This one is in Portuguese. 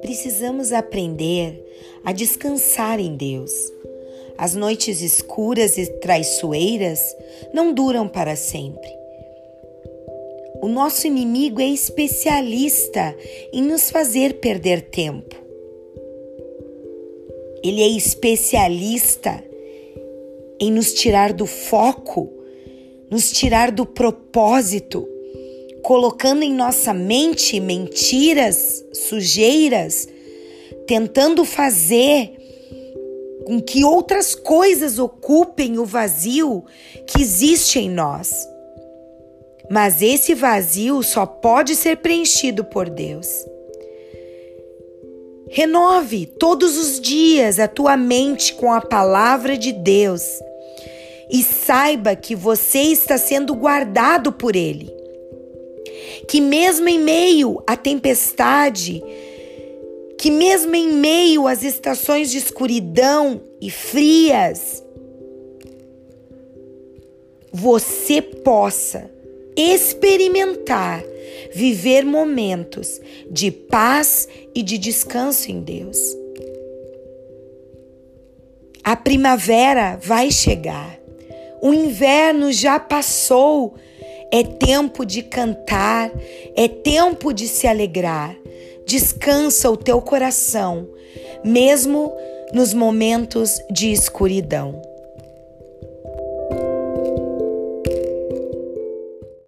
Precisamos aprender a descansar em Deus. As noites escuras e traiçoeiras não duram para sempre. O nosso inimigo é especialista em nos fazer perder tempo. Ele é especialista em nos tirar do foco, nos tirar do propósito, colocando em nossa mente mentiras, sujeiras, tentando fazer com que outras coisas ocupem o vazio que existe em nós. Mas esse vazio só pode ser preenchido por Deus. Renove todos os dias a tua mente com a palavra de Deus e saiba que você está sendo guardado por Ele. Que mesmo em meio à tempestade, que mesmo em meio às estações de escuridão e frias, você possa experimentar, viver momentos de paz e de descanso em Deus. A primavera vai chegar, o inverno já passou é tempo de cantar, é tempo de se alegrar. Descansa o teu coração, mesmo nos momentos de escuridão.